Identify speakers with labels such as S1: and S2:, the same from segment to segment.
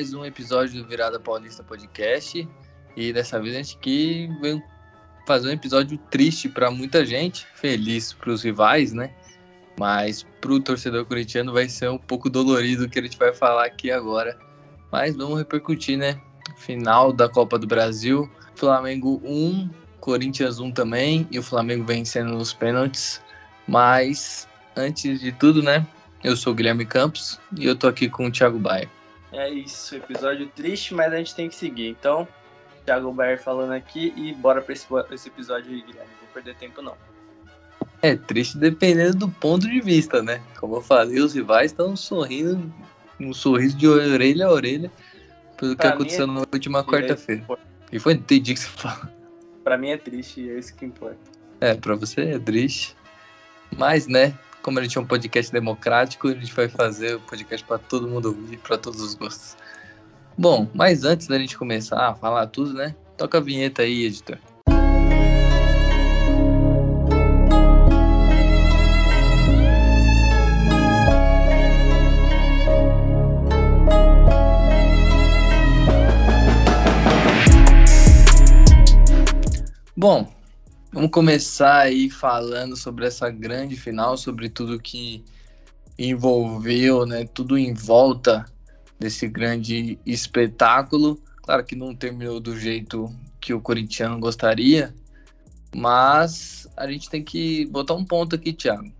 S1: mais um episódio do Virada Paulista Podcast. E dessa vez a gente aqui veio fazer um episódio triste para muita gente, feliz para os rivais, né? Mas para o torcedor corintiano vai ser um pouco dolorido o que a gente vai falar aqui agora. Mas vamos repercutir, né? Final da Copa do Brasil, Flamengo 1, Corinthians 1 também, e o Flamengo vencendo nos pênaltis. Mas antes de tudo, né? Eu sou o Guilherme Campos e eu tô aqui com o Thiago Baia.
S2: É isso, episódio triste, mas a gente tem que seguir. Então, Thiago Baia falando aqui e bora pra esse, esse episódio aí, Guilherme. Não vou perder tempo, não.
S1: É triste dependendo do ponto de vista, né? Como eu falei, os rivais estão sorrindo, um sorriso de orelha a orelha, pelo pra que aconteceu é na última quarta-feira. E foi entendi que você fala.
S2: Pra mim é triste, é isso que importa.
S1: É, pra você é triste. Mas, né, como a gente é um podcast democrático, a gente vai fazer o podcast para todo mundo ouvir, para todos os gostos. Bom, mas antes da gente começar a falar tudo, né? Toca a vinheta aí, editor. Bom, Vamos começar aí falando sobre essa grande final, sobre tudo que envolveu, né, tudo em volta desse grande espetáculo. Claro que não terminou do jeito que o corintiano gostaria, mas a gente tem que botar um ponto aqui, Thiago.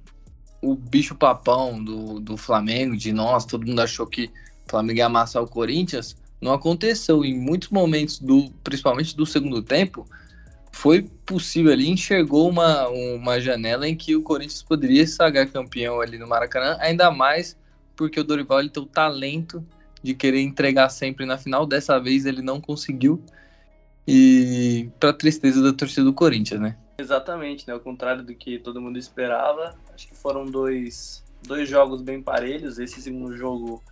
S1: O bicho papão do, do Flamengo, de nós, todo mundo achou que o Flamengo ia amassar o Corinthians, não aconteceu. Em muitos momentos, do, principalmente do segundo tempo, foi possível ali, enxergou uma, uma janela em que o Corinthians poderia sagrar campeão ali no Maracanã, ainda mais porque o Dorival ele tem o talento de querer entregar sempre na final. Dessa vez ele não conseguiu. E para tristeza da torcida do Corinthians, né?
S2: Exatamente, né? Ao contrário do que todo mundo esperava. Acho que foram dois, dois jogos bem parelhos. Esse segundo jogo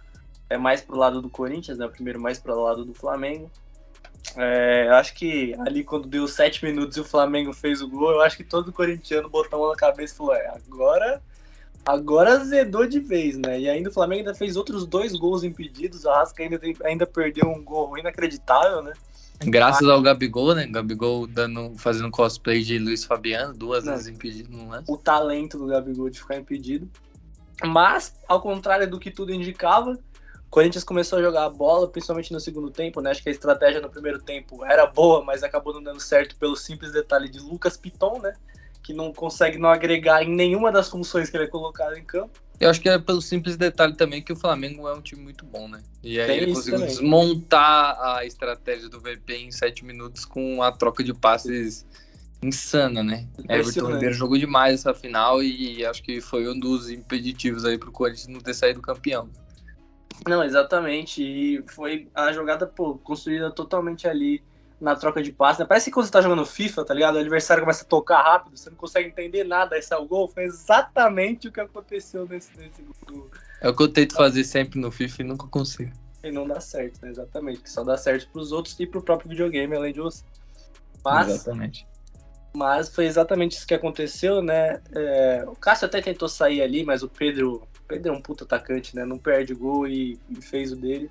S2: é mais pro lado do Corinthians, né? O primeiro mais pro lado do Flamengo. É, acho que ali quando deu sete minutos e o Flamengo fez o gol, eu acho que todo corintiano botou a mão na cabeça e falou: é, agora, agora azedou de vez, né? E ainda o Flamengo ainda fez outros dois gols impedidos, o Arrasca ainda, ainda perdeu um gol inacreditável, né?
S1: Graças ao Gabigol, né? Gabigol dando, fazendo cosplay de Luiz Fabiano, duas não, vezes impedido, não é?
S2: O talento do Gabigol de ficar impedido. Mas, ao contrário do que tudo indicava, Corinthians começou a jogar a bola, principalmente no segundo tempo, né? Acho que a estratégia no primeiro tempo era boa, mas acabou não dando certo pelo simples detalhe de Lucas Piton, né? Que não consegue não agregar em nenhuma das funções que ele é colocado em campo.
S1: Eu acho que é pelo simples detalhe também que o Flamengo é um time muito bom, né? E aí Tem ele conseguiu também. desmontar a estratégia do VP em sete minutos com a troca de passes insana, né? Everton Ribeiro jogou demais essa final e acho que foi um dos impeditivos aí pro Corinthians não ter saído campeão.
S2: Não, exatamente. E foi a jogada, pô, construída totalmente ali na troca de passe. Né? Parece que quando você tá jogando FIFA, tá ligado? O adversário começa a tocar rápido, você não consegue entender nada, aí sai o gol. Foi exatamente o que aconteceu nesse, nesse gol.
S1: É o que eu tento fazer sempre no FIFA e nunca consigo.
S2: E não dá certo, né? Exatamente. Que só dá certo pros outros e pro próprio videogame, além de você. Mas,
S1: exatamente.
S2: Mas foi exatamente isso que aconteceu, né? É, o Cássio até tentou sair ali, mas o Pedro Pedro é um puto atacante, né? Não perde gol e, e fez o dele.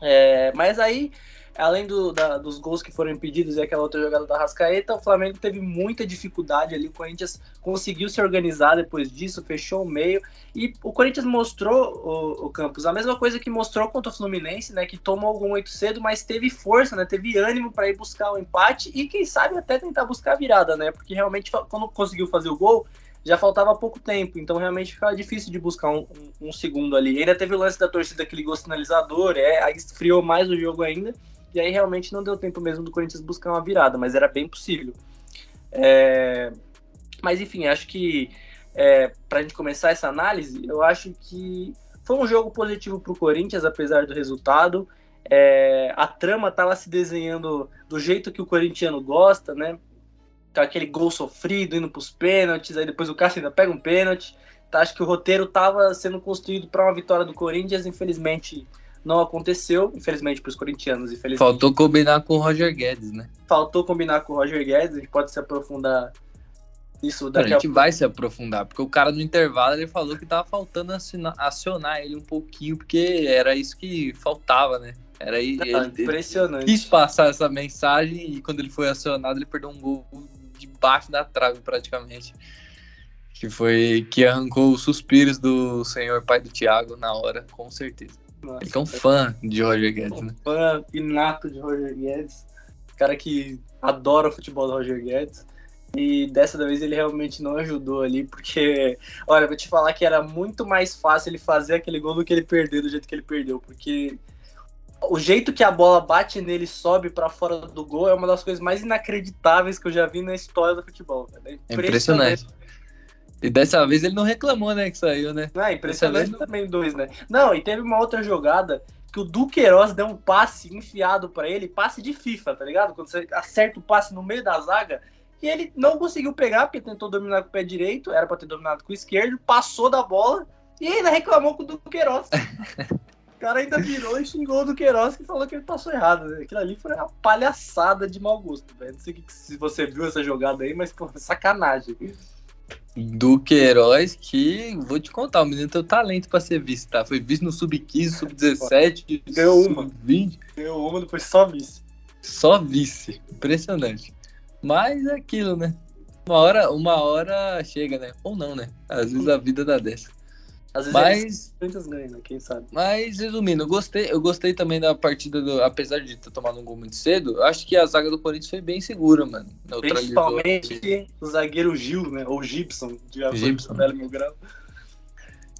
S2: É, mas aí, além do, da, dos gols que foram impedidos e aquela outra jogada da Rascaeta, o Flamengo teve muita dificuldade ali. O Corinthians conseguiu se organizar depois disso, fechou o meio. E o Corinthians mostrou, o, o Campos, a mesma coisa que mostrou contra o Fluminense, né? Que tomou algum muito cedo, mas teve força, né? Teve ânimo para ir buscar o empate e, quem sabe, até tentar buscar a virada, né? Porque realmente, quando conseguiu fazer o gol já faltava pouco tempo, então realmente ficava difícil de buscar um, um, um segundo ali. Ainda teve o lance da torcida que ligou o sinalizador, é, aí esfriou mais o jogo ainda, e aí realmente não deu tempo mesmo do Corinthians buscar uma virada, mas era bem possível. É, mas enfim, acho que é, para a gente começar essa análise, eu acho que foi um jogo positivo para o Corinthians, apesar do resultado. É, a trama estava se desenhando do jeito que o corintiano gosta, né? Com aquele gol sofrido, indo para os pênaltis, aí depois o Cássio ainda pega um pênalti. Tá, acho que o roteiro estava sendo construído para uma vitória do Corinthians, infelizmente não aconteceu, infelizmente para os corintianos. Infelizmente.
S1: Faltou combinar com o Roger Guedes, né?
S2: Faltou combinar com o Roger Guedes, a gente pode se aprofundar Isso
S1: daqui a gente a... vai se aprofundar, porque o cara no intervalo ele falou que tava faltando acionar, acionar ele um pouquinho, porque era isso que faltava, né? Era aí,
S2: Não, ele, impressionante.
S1: Ele quis passar essa mensagem e quando ele foi acionado, ele perdeu um gol debaixo da trave praticamente. Que foi que arrancou os suspiros do senhor pai do Thiago na hora, com certeza. Nossa, ele é um fã de Roger Guedes, né?
S2: Fã inato de Roger Guedes. Cara que adora o futebol do Roger Guedes. E dessa vez ele realmente não ajudou ali, porque, olha, vou te falar que era muito mais fácil ele fazer aquele gol do que ele perder do jeito que ele perdeu, porque o jeito que a bola bate nele e sobe para fora do gol é uma das coisas mais inacreditáveis que eu já vi na história do futebol.
S1: É impressionante. É impressionante. E dessa vez ele não reclamou, né, que saiu, né?
S2: Não, é impressionante vez... também dois, né? Não, e teve uma outra jogada que o Duqueiroz deu um passe enfiado para ele, passe de FIFA, tá ligado? Quando você acerta o passe no meio da zaga, e ele não conseguiu pegar, porque tentou dominar com o pé direito, era para ter dominado com o esquerdo, passou da bola e ainda reclamou com o Duqueiroz. o cara ainda virou e xingou o Duqueiroz que falou que ele passou errado. Aquilo ali foi uma palhaçada de mau gosto, velho. Não sei se você viu essa jogada aí, mas, pô, sacanagem
S1: do Queiroz, que vou te contar, o menino tem o talento para ser vice, tá? Foi vice no sub-15, sub-17,
S2: deu uma, sub-20. Deu uma, depois só vice.
S1: Só vice, impressionante. Mas é aquilo, né? Uma hora, uma hora chega, né? Ou não, né? Às vezes a vida dá dessa.
S2: Às vezes mas, ganham, né? quem sabe.
S1: Mas, resumindo, eu gostei, eu gostei também da partida, do, apesar de ter tomado um gol muito cedo, acho que a zaga do Corinthians foi bem segura, mano.
S2: Principalmente o zagueiro Gil, né? Ou Gibson, de Gibson. Velho Mil Grau.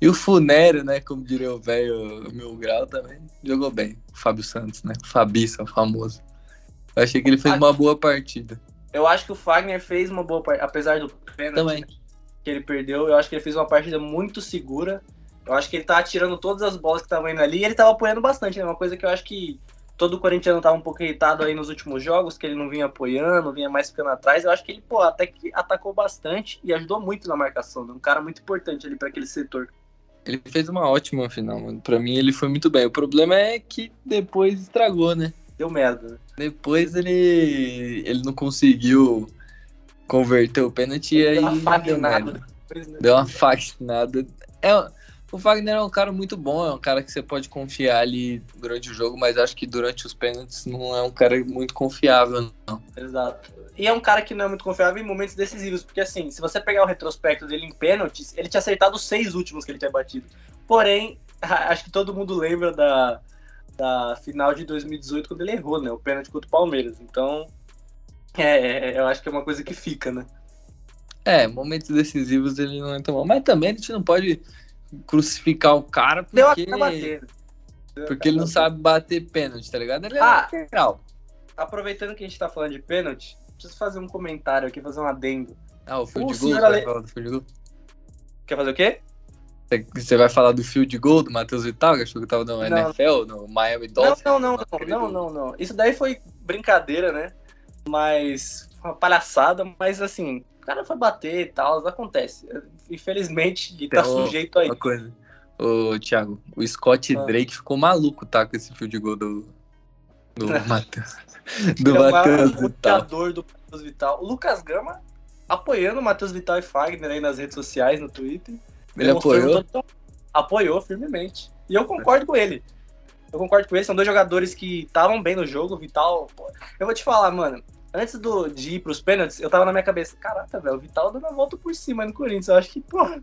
S1: E o Funério, né? Como diria o velho Mil Grau também, jogou bem. O Fábio Santos, né? O Fabiça, o famoso. Eu achei que ele fez uma boa partida.
S2: Eu acho que o Fagner fez uma boa partida, apesar do pênalti. Também que ele perdeu. Eu acho que ele fez uma partida muito segura. Eu acho que ele tá atirando todas as bolas que estavam indo ali e ele tava apoiando bastante, né? Uma coisa que eu acho que todo o corintiano tava um pouco irritado aí nos últimos jogos, que ele não vinha apoiando, vinha mais ficando atrás. Eu acho que ele, pô, até que atacou bastante e ajudou muito na marcação. Né? Um cara muito importante ali para aquele setor.
S1: Ele fez uma ótima final, mano. Pra mim ele foi muito bem. O problema é que depois estragou, né?
S2: Deu merda, né?
S1: Depois ele, ele não conseguiu converteu o pênalti e aí. Deu uma fagnada. Deu uma fagnada. É, o Wagner é um cara muito bom, é um cara que você pode confiar ali durante o jogo, mas acho que durante os pênaltis não é um cara muito confiável, não.
S2: Exato. E é um cara que não é muito confiável em momentos decisivos, porque assim, se você pegar o retrospecto dele em pênaltis, ele tinha acertado os seis últimos que ele tinha batido. Porém, acho que todo mundo lembra da, da final de 2018 quando ele errou, né? O pênalti contra o Palmeiras. Então, é, é, eu acho que é uma coisa que fica, né?
S1: É, momentos decisivos ele não é tão bom. Mas também a gente não pode crucificar o cara porque, porque ele não sabe bater pênalti, tá ligado? Ele é ah, lateral.
S2: Aproveitando que a gente tá falando de pênalti, preciso fazer um comentário aqui, fazer um adendo.
S1: Ah, o field o goal, Ale... falar do field goal?
S2: Quer fazer o quê?
S1: Você vai falar do field goal do Matheus Vital, que achou que tava no não. NFL, no Miami Dolphins?
S2: Não, não, não, não, não, não, não. Isso daí foi brincadeira, né? Mas uma palhaçada, mas assim, o cara foi bater e tal, acontece. Infelizmente, ele tá sujeito aí.
S1: Uma coisa. Ô, Thiago, o Scott ah. Drake ficou maluco, tá, com esse fio de gol do, do Matheus.
S2: Do é Matheus Vital. do Matheus Vital. O Lucas Gama apoiando o Matheus Vital e Fagner aí nas redes sociais, no Twitter.
S1: Ele apoiou?
S2: Apoiou firmemente. E eu concordo com ele. Eu concordo com ele, são dois jogadores que estavam bem no jogo. Vital. Pô, eu vou te falar, mano antes do, de ir pros pênaltis, eu tava na minha cabeça, caraca, velho, o Vital dando a volta por cima no Corinthians. Eu acho que, porra,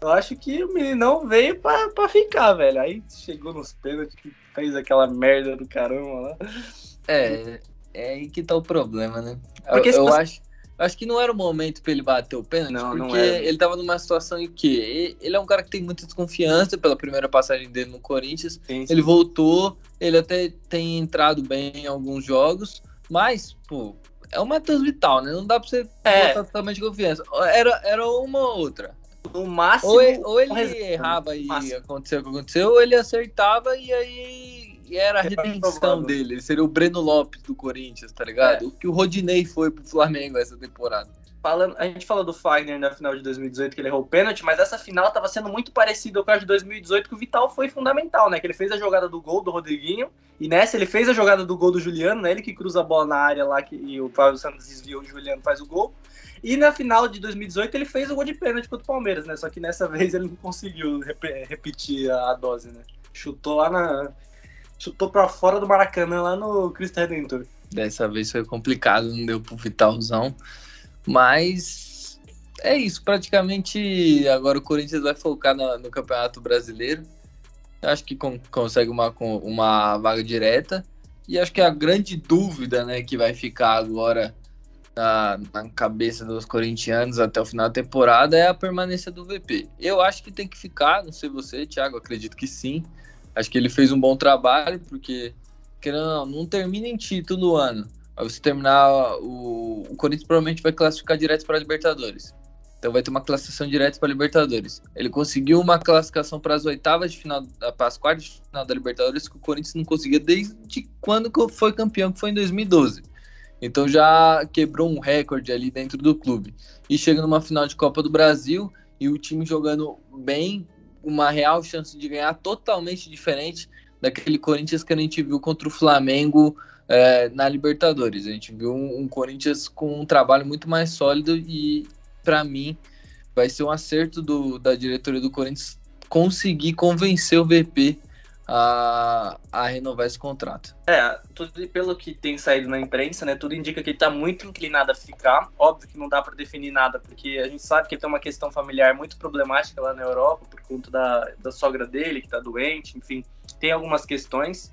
S2: eu acho que o meninão veio pra, pra ficar, velho. Aí chegou nos pênaltis, que fez aquela merda do caramba lá.
S1: É, é aí que tá o problema, né? Porque eu, eu você... acho. Acho que não era o momento para ele bater o pênalti, não, porque não ele tava numa situação em que ele é um cara que tem muita desconfiança pela primeira passagem dele no Corinthians. Sim, sim. Ele voltou, ele até tem entrado bem em alguns jogos, mas, pô, é o Matheus Vital, né? Não dá pra você é. botar totalmente confiança. Era, era uma ou outra.
S2: No máximo.
S1: Ou ele, ou ele errava e aconteceu o que aconteceu, ou ele acertava e aí era a redenção dele. Ele seria o Breno Lopes do Corinthians, tá ligado? É. O que o Rodinei foi pro Flamengo essa temporada
S2: falando, a gente falou do Fagner na final de 2018 que ele errou o pênalti, mas essa final estava sendo muito parecida com a de 2018 que o Vital foi fundamental, né? Que ele fez a jogada do gol do Rodriguinho e nessa ele fez a jogada do gol do Juliano, né? Ele que cruza a bola na área lá que, e o Fábio Santos desviou, o Juliano faz o gol. E na final de 2018 ele fez o gol de pênalti contra o Palmeiras, né? Só que nessa vez ele não conseguiu rep repetir a dose, né? Chutou lá na. Chutou pra fora do Maracanã, lá no Cristo Redentor.
S1: Dessa vez foi complicado, não deu pro Vitalzão. Mas é isso, praticamente agora o Corinthians vai focar no, no Campeonato Brasileiro. Acho que com, consegue uma, uma vaga direta. E acho que a grande dúvida né, que vai ficar agora na, na, cabeça dos corintianos até o final da temporada é a permanência do VP. Eu acho que tem que ficar, não sei você, Thiago, acredito que sim. Acho que ele fez um bom trabalho, porque querendo não, não termina em título o ano. Aí você terminar, o, o Corinthians provavelmente vai classificar direto para a Libertadores. Então vai ter uma classificação direta para a Libertadores. Ele conseguiu uma classificação para as oitavas de final, para as quartas de final da Libertadores que o Corinthians não conseguia desde quando foi campeão, que foi em 2012. Então já quebrou um recorde ali dentro do clube. E chega numa final de Copa do Brasil e o time jogando bem, uma real chance de ganhar totalmente diferente daquele Corinthians que a gente viu contra o Flamengo é, na Libertadores. A gente viu um, um Corinthians com um trabalho muito mais sólido e para mim, vai ser um acerto do, da diretoria do Corinthians conseguir convencer o VP a, a renovar esse contrato.
S2: É, tudo pelo que tem saído na imprensa, né? Tudo indica que ele está muito inclinado a ficar. Óbvio que não dá para definir nada, porque a gente sabe que ele tem uma questão familiar muito problemática lá na Europa, por conta da, da sogra dele, que está doente, enfim, tem algumas questões.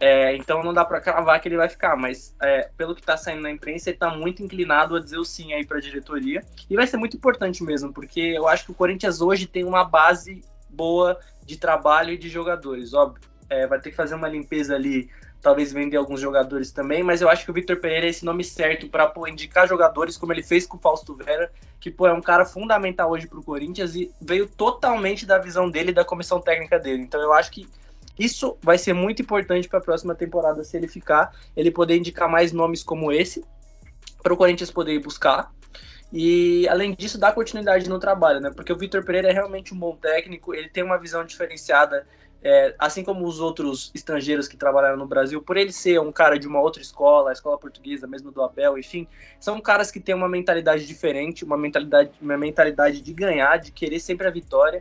S2: É, então não dá para cravar que ele vai ficar, mas é, pelo que está saindo na imprensa, ele está muito inclinado a dizer o sim aí para a diretoria. E vai ser muito importante mesmo, porque eu acho que o Corinthians hoje tem uma base boa de trabalho e de jogadores. Óbvio, é, vai ter que fazer uma limpeza ali, talvez vender alguns jogadores também, mas eu acho que o Vitor Pereira é esse nome certo para indicar jogadores, como ele fez com o Fausto Vera, que pô, é um cara fundamental hoje para o Corinthians e veio totalmente da visão dele e da comissão técnica dele. Então eu acho que isso vai ser muito importante para a próxima temporada se ele ficar, ele poder indicar mais nomes como esse para o Corinthians poder buscar. E além disso, dar continuidade no trabalho, né? Porque o Vitor Pereira é realmente um bom técnico, ele tem uma visão diferenciada, é, assim como os outros estrangeiros que trabalharam no Brasil, por ele ser um cara de uma outra escola, a escola portuguesa, mesmo do Abel, enfim, são caras que têm uma mentalidade diferente, uma mentalidade, uma mentalidade de ganhar, de querer sempre a vitória.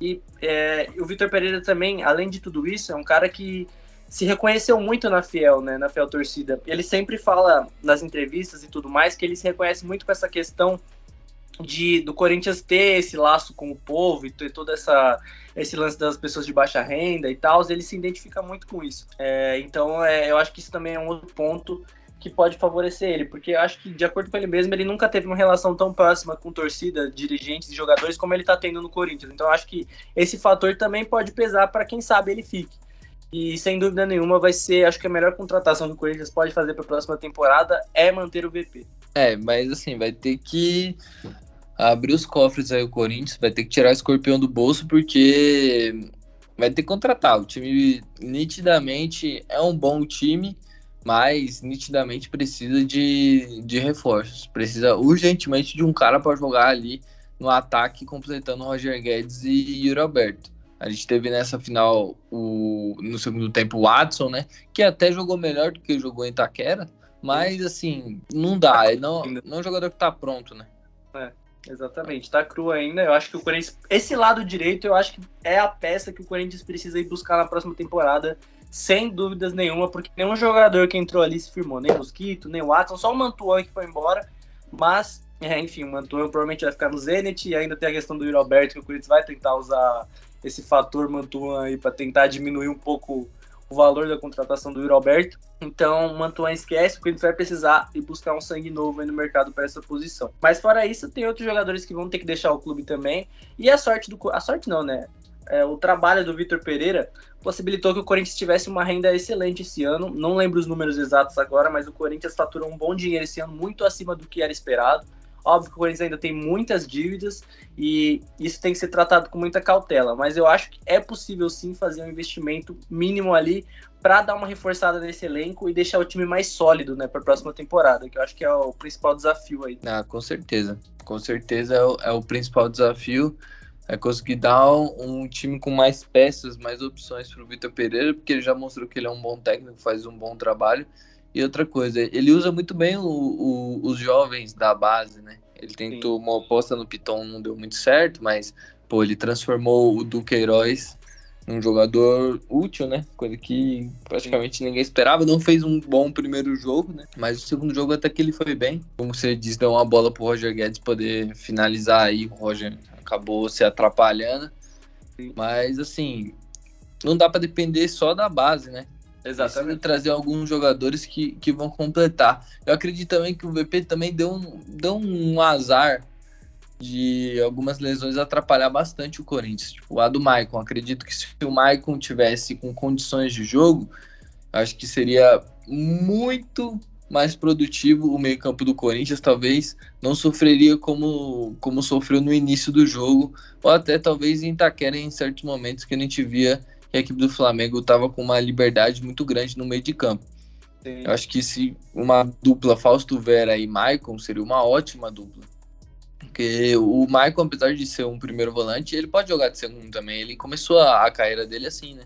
S2: E é, o Vitor Pereira também, além de tudo isso, é um cara que se reconheceu muito na Fiel, né, na Fiel torcida. Ele sempre fala nas entrevistas e tudo mais que ele se reconhece muito com essa questão de do Corinthians ter esse laço com o povo e ter todo essa esse lance das pessoas de baixa renda e tal, ele se identifica muito com isso. É, então, é, eu acho que isso também é um outro ponto que pode favorecer ele, porque eu acho que, de acordo com ele mesmo, ele nunca teve uma relação tão próxima com torcida, dirigentes e jogadores como ele está tendo no Corinthians. Então, acho que esse fator também pode pesar para quem sabe ele fique. E sem dúvida nenhuma vai ser, acho que a melhor contratação que o Corinthians pode fazer para a próxima temporada é manter o VP.
S1: É, mas assim, vai ter que abrir os cofres aí o Corinthians, vai ter que tirar o escorpião do bolso, porque vai ter que contratar. O time nitidamente é um bom time, mas nitidamente precisa de, de reforços. Precisa urgentemente de um cara para jogar ali no ataque, completando Roger Guedes e Yuri Alberto. A gente teve nessa final o, no segundo tempo o Watson, né? Que até jogou melhor do que jogou em Itaquera, mas assim, não dá. Ele não, não é um jogador que tá pronto, né?
S2: É, exatamente. Tá cru ainda. Eu acho que o Corinthians. Esse lado direito, eu acho que é a peça que o Corinthians precisa ir buscar na próxima temporada sem dúvidas nenhuma, porque nenhum jogador que entrou ali se firmou, nem Mosquito, nem Watson, só o Mantuan que foi embora, mas, é, enfim, o Mantuan provavelmente vai ficar no Zenit, e ainda tem a questão do Yuri Alberto, que o Corinthians vai tentar usar esse fator Mantuan aí para tentar diminuir um pouco o valor da contratação do Yuri Alberto. Então, o Mantuan esquece, o Corinthians vai precisar ir buscar um sangue novo no mercado para essa posição. Mas fora isso, tem outros jogadores que vão ter que deixar o clube também. E a sorte do a sorte não, né? É, o trabalho do Vitor Pereira possibilitou que o Corinthians tivesse uma renda excelente esse ano. Não lembro os números exatos agora, mas o Corinthians faturou um bom dinheiro esse ano, muito acima do que era esperado. Óbvio que o Corinthians ainda tem muitas dívidas e isso tem que ser tratado com muita cautela, mas eu acho que é possível sim fazer um investimento mínimo ali para dar uma reforçada nesse elenco e deixar o time mais sólido né, para a próxima temporada, que eu acho que é o principal desafio aí.
S1: Ah, com certeza. Com certeza é o, é o principal desafio é conseguir dar um, um, time com mais peças, mais opções para o Vitor Pereira, porque ele já mostrou que ele é um bom técnico, faz um bom trabalho. E outra coisa, ele usa muito bem o, o, os jovens da base, né? Ele tentou Sim. uma aposta no Piton, não deu muito certo, mas, pô, ele transformou o Duqueiroz num jogador útil, né? Coisa que praticamente ninguém esperava. Não fez um bom primeiro jogo, né? Mas o segundo jogo até que ele foi bem. Como você disse, deu uma bola pro Roger Guedes poder finalizar aí. O Roger acabou se atrapalhando. Mas, assim, não dá para depender só da base, né? Exatamente. Precisa trazer alguns jogadores que, que vão completar. Eu acredito também que o VP também deu um, deu um azar de algumas lesões atrapalhar bastante o Corinthians. Tipo, a do Maicon. Acredito que se o Maicon tivesse com condições de jogo, acho que seria muito mais produtivo o meio-campo do Corinthians, talvez não sofreria como, como sofreu no início do jogo, ou até talvez em Itaquera em certos momentos que a gente via que a equipe do Flamengo estava com uma liberdade muito grande no meio de campo. Sim. Eu acho que se uma dupla Fausto Vera e Maicon seria uma ótima dupla. Porque o Maicon, apesar de ser um primeiro volante, ele pode jogar de segundo também. Ele começou a, a carreira dele assim, né?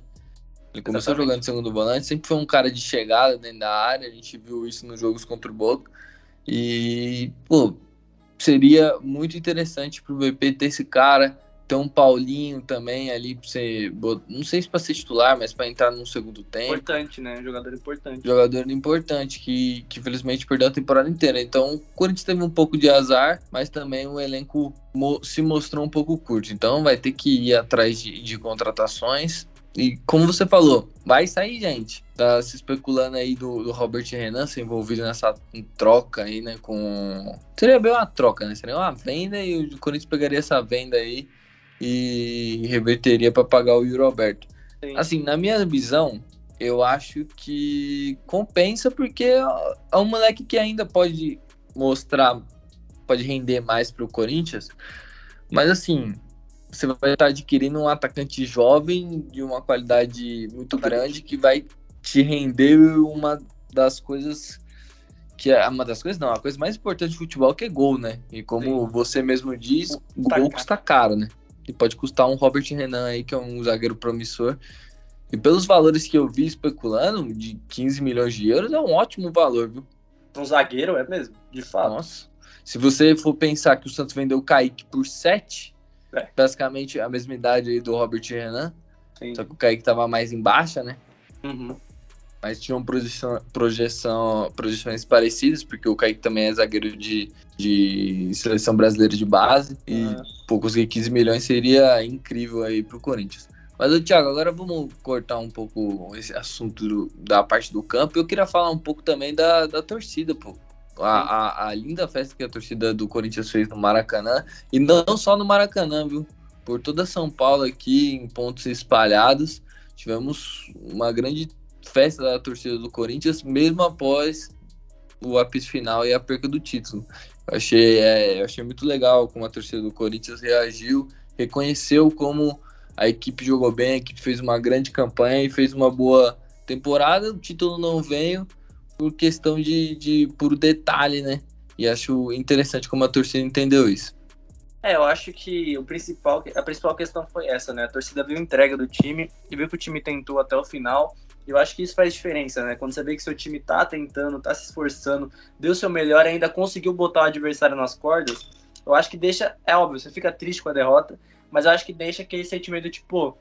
S1: Ele começou Exatamente. jogando de segundo volante, sempre foi um cara de chegada dentro da área, a gente viu isso nos jogos contra o Boca. E, pô, seria muito interessante pro VP ter esse cara tem um Paulinho também ali pra você. Não sei se para ser titular, mas para entrar no segundo tempo.
S2: Importante, né? Jogador importante.
S1: Jogador importante, que, que infelizmente perdeu a temporada inteira. Então o Corinthians teve um pouco de azar, mas também o elenco mo se mostrou um pouco curto. Então vai ter que ir atrás de, de contratações. E como você falou, vai sair gente. Tá se especulando aí do, do Robert Renan ser envolvido nessa troca aí, né? Com. Seria bem uma troca, né? Seria uma venda e o Corinthians pegaria essa venda aí e reverteria para pagar o Yuri Alberto. Sim. Assim, na minha visão, eu acho que compensa porque é um moleque que ainda pode mostrar, pode render mais para o Corinthians. Mas assim, você vai estar adquirindo um atacante jovem de uma qualidade muito grande que vai te render uma das coisas que é uma das coisas, não, a coisa mais importante do futebol que é gol, né? E como Sim. você mesmo diz, o gol custa caro, né? E pode custar um Robert Renan aí, que é um zagueiro promissor. E pelos valores que eu vi especulando, de 15 milhões de euros, é um ótimo valor, viu?
S2: Um zagueiro, é mesmo, de fato. Nossa.
S1: Se você for pensar que o Santos vendeu o Kaique por 7, é. basicamente a mesma idade aí do Robert Renan, Sim. só que o Kaique tava mais em baixa, né? Uhum. Mas tinham projeção, projeção, projeções parecidas, porque o Kaique também é zagueiro de, de seleção brasileira de base. E é. pô, conseguir 15 milhões seria incrível aí pro Corinthians. Mas, ô, Thiago, agora vamos cortar um pouco esse assunto do, da parte do campo. Eu queria falar um pouco também da, da torcida, pô. A, a, a, linda festa que a torcida do Corinthians fez no Maracanã. E não só no Maracanã, viu? Por toda São Paulo aqui, em pontos espalhados. Tivemos uma grande festa da torcida do Corinthians, mesmo após o apito final e a perca do título. Eu achei, é, eu achei muito legal como a torcida do Corinthians reagiu, reconheceu como a equipe jogou bem, a equipe fez uma grande campanha e fez uma boa temporada. O título não veio por questão de, de puro detalhe, né? E acho interessante como a torcida entendeu isso.
S2: É, eu acho que o principal, a principal questão foi essa, né? A torcida viu a entrega do time e viu que o time tentou até o final eu acho que isso faz diferença, né? Quando você vê que seu time tá tentando, tá se esforçando, deu seu melhor e ainda conseguiu botar o adversário nas cordas, eu acho que deixa. É óbvio, você fica triste com a derrota, mas eu acho que deixa aquele sentimento de tipo.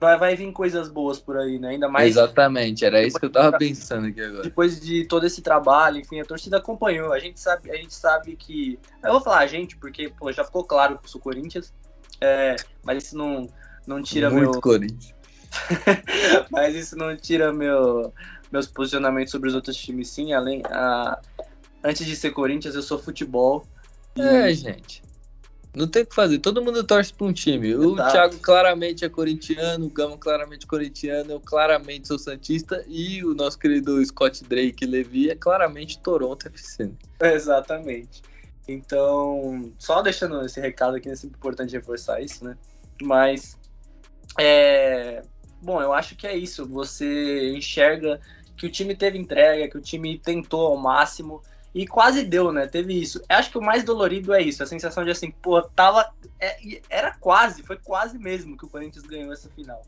S2: Vai, vai vir coisas boas por aí, né? Ainda mais.
S1: Exatamente, era isso que eu tava pensando aqui agora.
S2: Depois de todo esse trabalho, enfim, a torcida acompanhou. A gente sabe, a gente sabe que. Eu vou falar a gente, porque pô, já ficou claro que eu sou Corinthians. É, mas isso não, não tira
S1: Muito
S2: meu.
S1: Corinthians
S2: Mas isso não tira meu, meus posicionamentos sobre os outros times, sim. Além, a, antes de ser Corinthians, eu sou futebol.
S1: E... É, gente. Não tem o que fazer. Todo mundo torce para um time. Exato. O Thiago claramente é corintiano, o Gama claramente corintiano, eu claramente sou santista e o nosso querido Scott Drake Levi é claramente Toronto FC.
S2: Exatamente. Então, só deixando esse recado aqui, é sempre importante reforçar isso, né? Mas é, Bom, eu acho que é isso. Você enxerga que o time teve entrega, que o time tentou ao máximo e quase deu, né? Teve isso. Eu acho que o mais dolorido é isso, a sensação de assim, pô, tava. É, era quase, foi quase mesmo que o Corinthians ganhou essa final.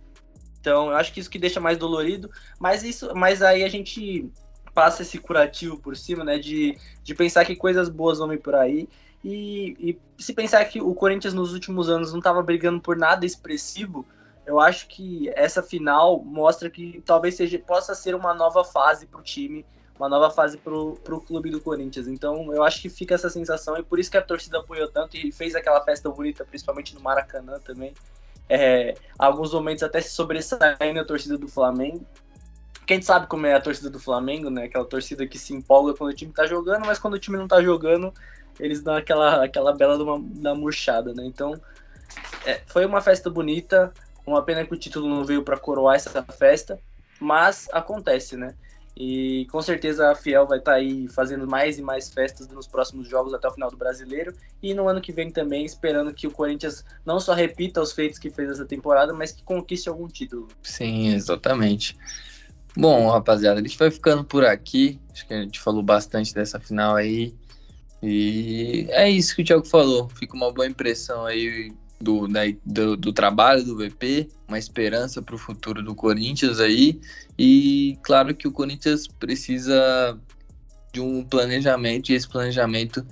S2: Então, eu acho que isso que deixa mais dolorido, mas isso, mas aí a gente passa esse curativo por cima, né? De, de pensar que coisas boas vão vir por aí E, e se pensar que o Corinthians nos últimos anos não estava brigando por nada expressivo, eu acho que essa final mostra que talvez seja, possa ser uma nova fase para o time, uma nova fase para o clube do Corinthians. Então eu acho que fica essa sensação e por isso que a torcida apoiou tanto e fez aquela festa bonita, principalmente no Maracanã também. É, alguns momentos até se sobressaindo a torcida do Flamengo. Quem sabe como é a torcida do Flamengo, né? Aquela torcida que se empolga quando o time tá jogando, mas quando o time não tá jogando, eles dão aquela, aquela bela de uma, da murchada, né? Então, é, foi uma festa bonita. Uma pena que o título não veio para coroar essa festa, mas acontece, né? E com certeza a Fiel vai estar tá aí fazendo mais e mais festas nos próximos jogos até o final do brasileiro. E no ano que vem também, esperando que o Corinthians não só repita os feitos que fez essa temporada, mas que conquiste algum título.
S1: Sim, exatamente. Bom, rapaziada, a gente vai ficando por aqui. Acho que a gente falou bastante dessa final aí. E é isso que o Thiago falou. Fica uma boa impressão aí do, né, do, do, trabalho do VP, uma esperança para o futuro do Corinthians aí. E claro que o Corinthians precisa de um planejamento, e esse planejamento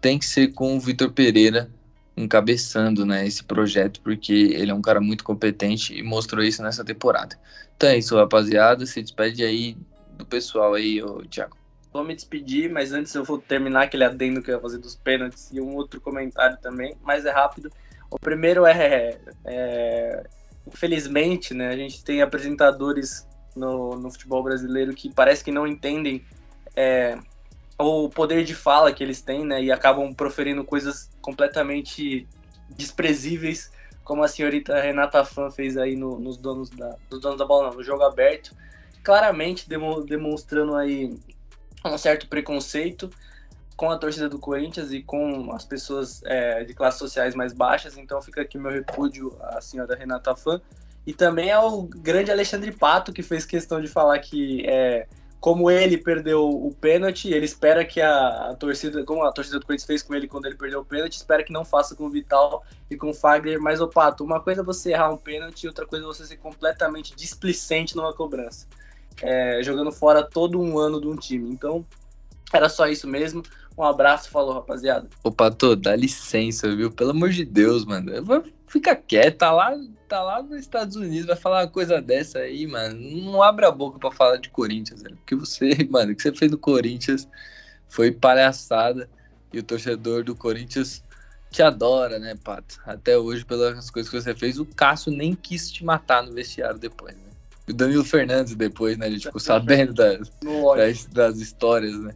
S1: tem que ser com o Vitor Pereira encabeçando né, esse projeto, porque ele é um cara muito competente e mostrou isso nessa temporada. Então é isso, rapaziada. Se despede aí do pessoal aí, ô, Thiago.
S2: Vou me despedir, mas antes eu vou terminar aquele adendo que eu ia fazer dos pênaltis e um outro comentário também, mas é rápido. O primeiro é, é infelizmente, né, a gente tem apresentadores no, no futebol brasileiro que parece que não entendem é, o poder de fala que eles têm, né, e acabam proferindo coisas completamente desprezíveis, como a senhorita Renata Fan fez aí no, nos donos da, dos donos da bola, não, no jogo aberto, claramente demonstrando aí um certo preconceito com a torcida do Corinthians e com as pessoas é, de classes sociais mais baixas. Então fica aqui meu repúdio à senhora Renata Fã. E também ao grande Alexandre Pato, que fez questão de falar que, é, como ele perdeu o pênalti, ele espera que a, a, torcida, como a torcida do Corinthians fez com ele quando ele perdeu o pênalti, espera que não faça com o Vital e com o Fagner. Mas, ô Pato, uma coisa é você errar um pênalti outra coisa é você ser completamente displicente numa cobrança. É, jogando fora todo um ano de um time. Então, era só isso mesmo. Um abraço, falou, rapaziada.
S1: Ô, Pato, dá licença, viu? Pelo amor de Deus, mano. Fica quieto, tá lá, tá lá nos Estados Unidos, vai falar uma coisa dessa aí, mano. Não abre a boca pra falar de Corinthians, velho. Porque você, mano, o que você fez no Corinthians foi palhaçada. E o torcedor do Corinthians te adora, né, Pato? Até hoje, pelas coisas que você fez, o Cássio nem quis te matar no vestiário depois, né? E o Danilo Fernandes depois, né? A gente ficou sabendo das, das, das histórias, né?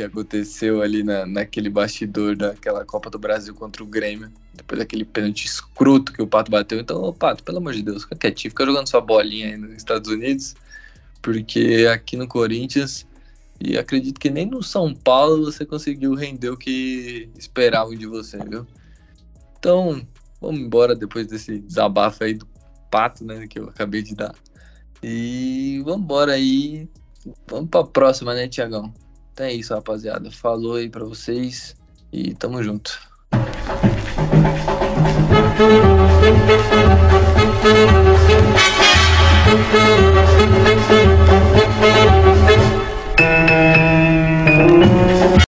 S1: Que aconteceu ali na, naquele bastidor daquela Copa do Brasil contra o Grêmio, depois daquele pênalti escroto que o Pato bateu. Então, ô, Pato, pelo amor de Deus, fica quietinho, fica jogando sua bolinha aí nos Estados Unidos, porque aqui no Corinthians, e acredito que nem no São Paulo você conseguiu render o que esperavam de você, viu? Então, vamos embora depois desse desabafo aí do Pato, né, que eu acabei de dar. E vamos embora aí. Vamos pra próxima, né, Tiagão? Então é isso, rapaziada. Falou aí pra vocês e tamo junto.